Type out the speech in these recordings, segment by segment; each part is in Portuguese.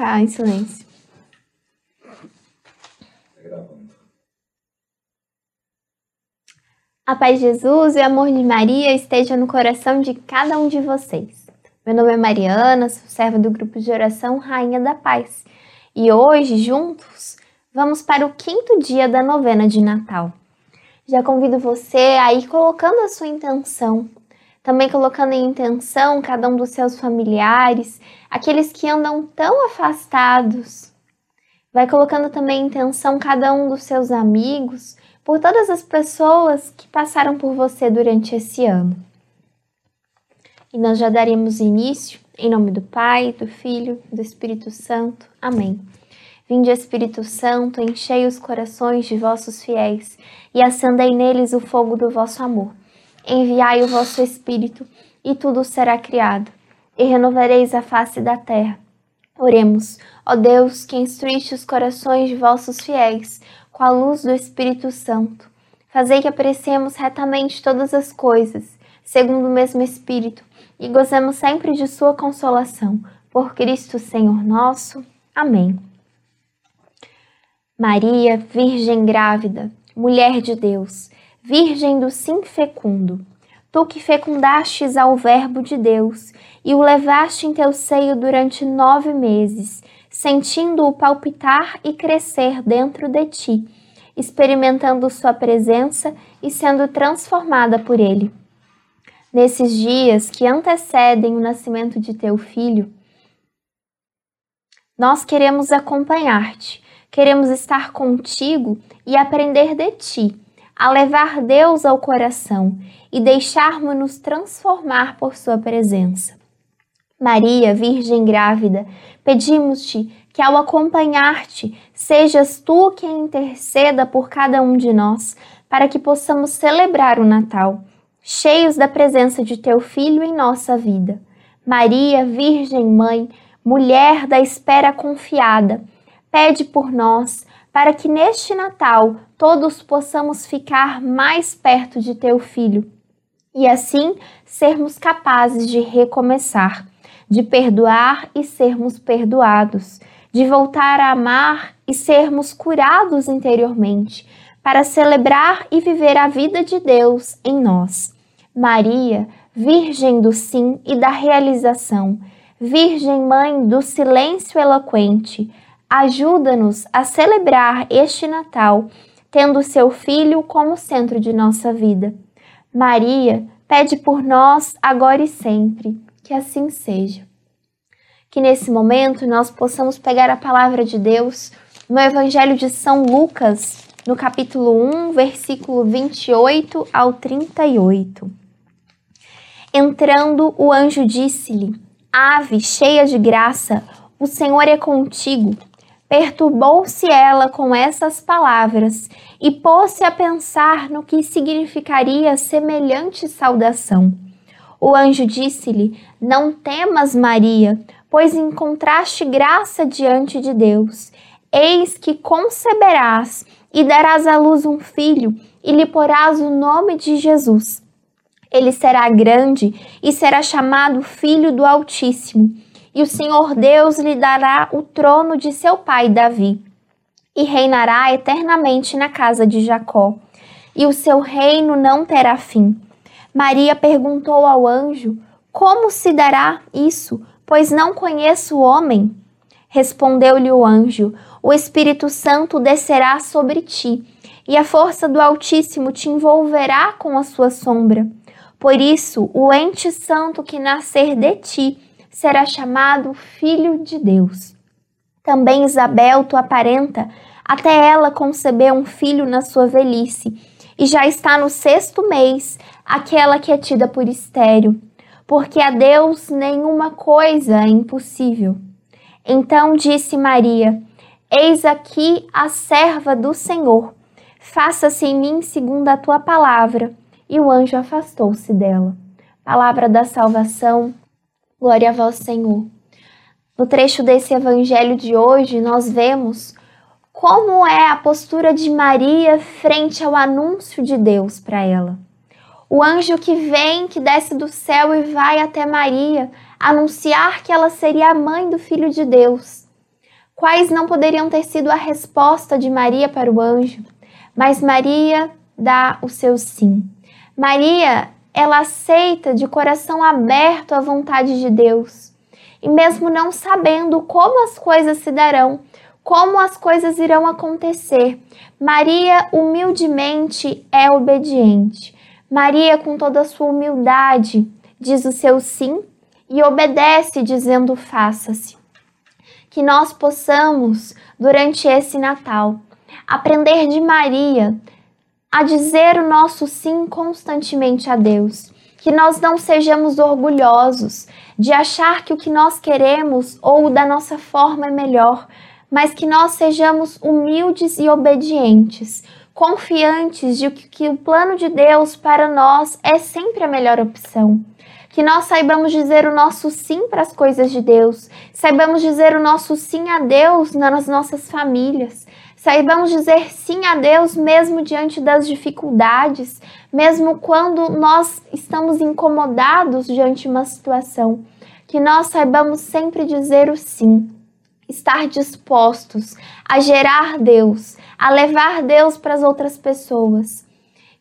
ficar em silêncio. A paz de Jesus e o amor de Maria esteja no coração de cada um de vocês. Meu nome é Mariana, sou serva do grupo de oração Rainha da Paz. E hoje, juntos, vamos para o quinto dia da novena de Natal. Já convido você a ir colocando a sua intenção, também colocando em intenção cada um dos seus familiares, aqueles que andam tão afastados. Vai colocando também em intenção cada um dos seus amigos, por todas as pessoas que passaram por você durante esse ano. E nós já daremos início em nome do Pai, do Filho, do Espírito Santo. Amém. Vinde, Espírito Santo, enchei os corações de vossos fiéis e acendei neles o fogo do vosso amor. Enviai o vosso Espírito e tudo será criado, e renovareis a face da terra. Oremos, ó Deus, que instruíste os corações de vossos fiéis com a luz do Espírito Santo. Fazei que apreciemos retamente todas as coisas, segundo o mesmo Espírito, e gozemos sempre de Sua consolação. Por Cristo Senhor nosso. Amém. Maria, Virgem grávida, mulher de Deus, Virgem do sim fecundo, tu que fecundastes ao Verbo de Deus e o levaste em teu seio durante nove meses, sentindo-o palpitar e crescer dentro de ti, experimentando sua presença e sendo transformada por ele. Nesses dias que antecedem o nascimento de teu filho, nós queremos acompanhar-te, queremos estar contigo e aprender de ti, a levar Deus ao coração e deixarmos-nos transformar por sua presença. Maria, Virgem grávida, pedimos-te que ao acompanhar-te, sejas tu quem interceda por cada um de nós, para que possamos celebrar o Natal, cheios da presença de teu Filho em nossa vida. Maria, Virgem Mãe, mulher da espera confiada, pede por nós, para que neste Natal todos possamos ficar mais perto de teu Filho e assim sermos capazes de recomeçar de perdoar e sermos perdoados, de voltar a amar e sermos curados interiormente, para celebrar e viver a vida de Deus em nós. Maria, Virgem do sim e da realização, Virgem Mãe do silêncio eloquente, ajuda-nos a celebrar este Natal, tendo seu Filho como centro de nossa vida. Maria, pede por nós agora e sempre que assim seja. Que nesse momento nós possamos pegar a palavra de Deus no Evangelho de São Lucas, no capítulo 1, versículo 28 ao 38. Entrando, o anjo disse-lhe: Ave, cheia de graça, o Senhor é contigo. Perturbou-se ela com essas palavras e pôs-se a pensar no que significaria semelhante saudação. O anjo disse-lhe: Não temas, Maria, pois encontraste graça diante de Deus. Eis que conceberás e darás à luz um filho, e lhe porás o nome de Jesus. Ele será grande e será chamado Filho do Altíssimo, e o Senhor Deus lhe dará o trono de seu pai Davi, e reinará eternamente na casa de Jacó, e o seu reino não terá fim. Maria perguntou ao anjo: Como se dará isso? Pois não conheço o homem. Respondeu-lhe o anjo: O Espírito Santo descerá sobre ti, e a força do Altíssimo te envolverá com a sua sombra. Por isso, o ente santo que nascer de ti será chamado Filho de Deus. Também Isabel, tua parenta, até ela concebeu um filho na sua velhice, e já está no sexto mês, aquela que é tida por estéreo, porque a Deus nenhuma coisa é impossível. Então disse Maria: Eis aqui a serva do Senhor, faça-se em mim segundo a tua palavra. E o anjo afastou-se dela. Palavra da salvação, glória a vós, Senhor. No trecho desse evangelho de hoje, nós vemos como é a postura de Maria frente ao anúncio de Deus para ela. O anjo que vem, que desce do céu e vai até Maria, anunciar que ela seria a mãe do Filho de Deus. Quais não poderiam ter sido a resposta de Maria para o anjo? Mas Maria dá o seu sim. Maria, ela aceita de coração aberto a vontade de Deus. E mesmo não sabendo como as coisas se darão, como as coisas irão acontecer, Maria humildemente é obediente. Maria, com toda a sua humildade, diz o seu sim e obedece, dizendo: faça-se. Que nós possamos, durante esse Natal, aprender de Maria a dizer o nosso sim constantemente a Deus. Que nós não sejamos orgulhosos de achar que o que nós queremos ou da nossa forma é melhor, mas que nós sejamos humildes e obedientes, confiantes de que o plano de Deus para nós é sempre a melhor opção. Que nós saibamos dizer o nosso sim para as coisas de Deus, saibamos dizer o nosso sim a Deus nas nossas famílias, saibamos dizer sim a Deus mesmo diante das dificuldades, mesmo quando nós estamos incomodados diante de uma situação. Que nós saibamos sempre dizer o sim estar dispostos a gerar Deus, a levar Deus para as outras pessoas.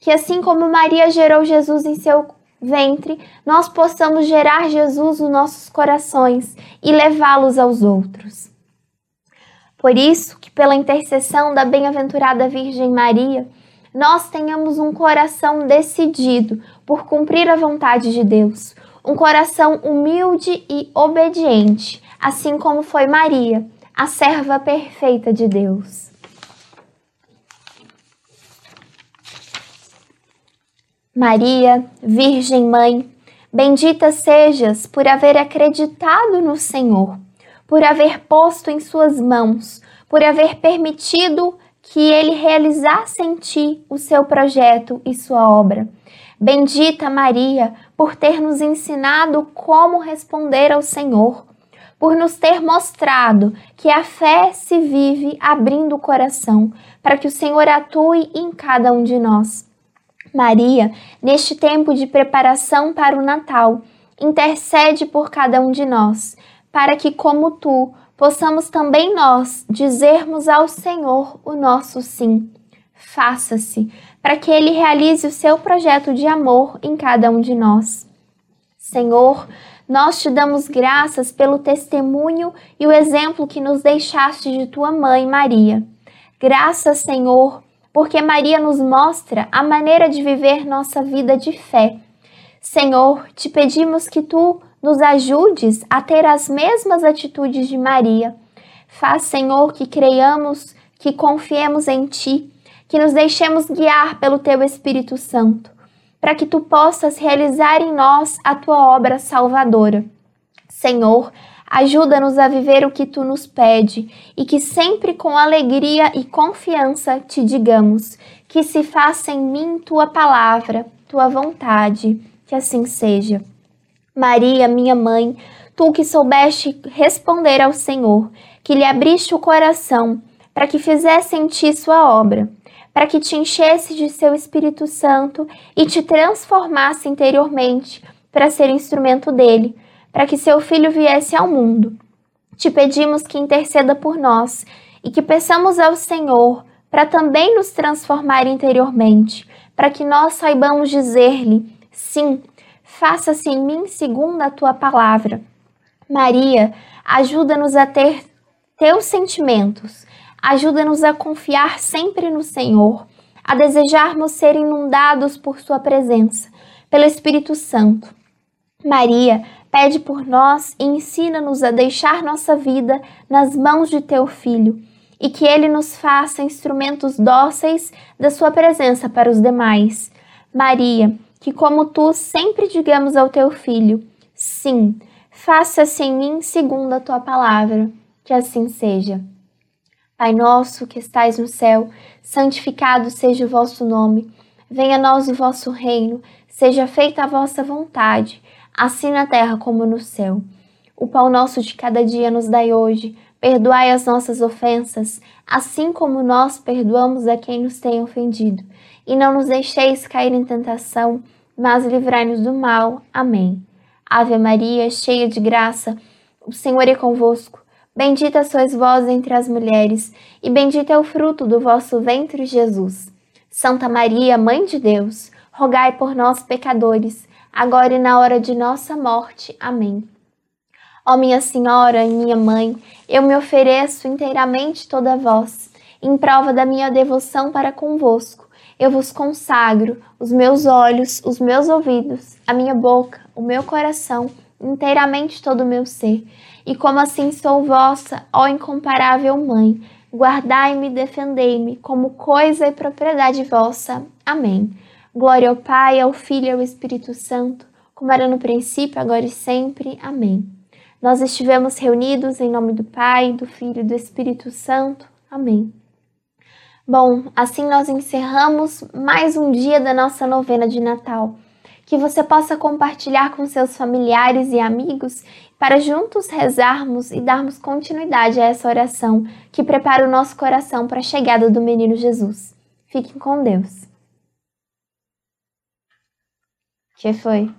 Que assim como Maria gerou Jesus em seu ventre, nós possamos gerar Jesus nos nossos corações e levá-los aos outros. Por isso, que pela intercessão da bem-aventurada Virgem Maria, nós tenhamos um coração decidido por cumprir a vontade de Deus, um coração humilde e obediente, assim como foi Maria, a serva perfeita de Deus. Maria, Virgem Mãe, bendita sejas por haver acreditado no Senhor, por haver posto em Suas mãos, por haver permitido que Ele realizasse em ti o seu projeto e sua obra. Bendita Maria, por ter nos ensinado como responder ao Senhor, por nos ter mostrado que a fé se vive abrindo o coração para que o Senhor atue em cada um de nós. Maria, neste tempo de preparação para o Natal, intercede por cada um de nós, para que, como tu, possamos também nós dizermos ao Senhor o nosso sim. Faça-se, para que Ele realize o seu projeto de amor em cada um de nós. Senhor, nós te damos graças pelo testemunho e o exemplo que nos deixaste de tua mãe, Maria. Graças, Senhor, porque Maria nos mostra a maneira de viver nossa vida de fé. Senhor, te pedimos que tu nos ajudes a ter as mesmas atitudes de Maria. Faz, Senhor, que creiamos, que confiemos em ti, que nos deixemos guiar pelo teu Espírito Santo para que tu possas realizar em nós a tua obra salvadora. Senhor, ajuda-nos a viver o que tu nos pede e que sempre com alegria e confiança te digamos: que se faça em mim tua palavra, tua vontade, que assim seja. Maria, minha mãe, tu que soubeste responder ao Senhor, que lhe abriste o coração para que fizesse em ti sua obra para que te enchesse de seu Espírito Santo e te transformasse interiormente para ser instrumento dele, para que seu filho viesse ao mundo. Te pedimos que interceda por nós e que peçamos ao Senhor para também nos transformar interiormente, para que nós saibamos dizer-lhe: sim, faça-se em mim segundo a tua palavra. Maria, ajuda-nos a ter teus sentimentos, Ajuda-nos a confiar sempre no Senhor, a desejarmos ser inundados por Sua presença, pelo Espírito Santo. Maria, pede por nós e ensina-nos a deixar nossa vida nas mãos de Teu Filho e que Ele nos faça instrumentos dóceis da Sua presença para os demais. Maria, que como Tu sempre digamos ao Teu Filho: Sim, faça-se em mim segundo a Tua palavra. Que assim seja. Pai nosso que estais no céu, santificado seja o vosso nome. Venha a nós o vosso reino, seja feita a vossa vontade, assim na terra como no céu. O pão nosso de cada dia nos dai hoje. Perdoai as nossas ofensas, assim como nós perdoamos a quem nos tem ofendido. E não nos deixeis cair em tentação, mas livrai-nos do mal. Amém. Ave Maria, cheia de graça, o Senhor é convosco. Bendita sois vós entre as mulheres, e bendito é o fruto do vosso ventre, Jesus. Santa Maria, Mãe de Deus, rogai por nós, pecadores, agora e na hora de nossa morte. Amém. Ó minha Senhora e minha Mãe, eu me ofereço inteiramente toda a vós, em prova da minha devoção para convosco. Eu vos consagro os meus olhos, os meus ouvidos, a minha boca, o meu coração, inteiramente todo o meu ser e como assim sou vossa, ó incomparável Mãe, guardai-me defendei-me como coisa e propriedade vossa. Amém. Glória ao Pai, ao Filho e ao Espírito Santo, como era no princípio, agora e sempre. Amém. Nós estivemos reunidos em nome do Pai, do Filho e do Espírito Santo. Amém. Bom, assim nós encerramos mais um dia da nossa novena de Natal que você possa compartilhar com seus familiares e amigos para juntos rezarmos e darmos continuidade a essa oração que prepara o nosso coração para a chegada do menino Jesus. Fiquem com Deus. Que foi?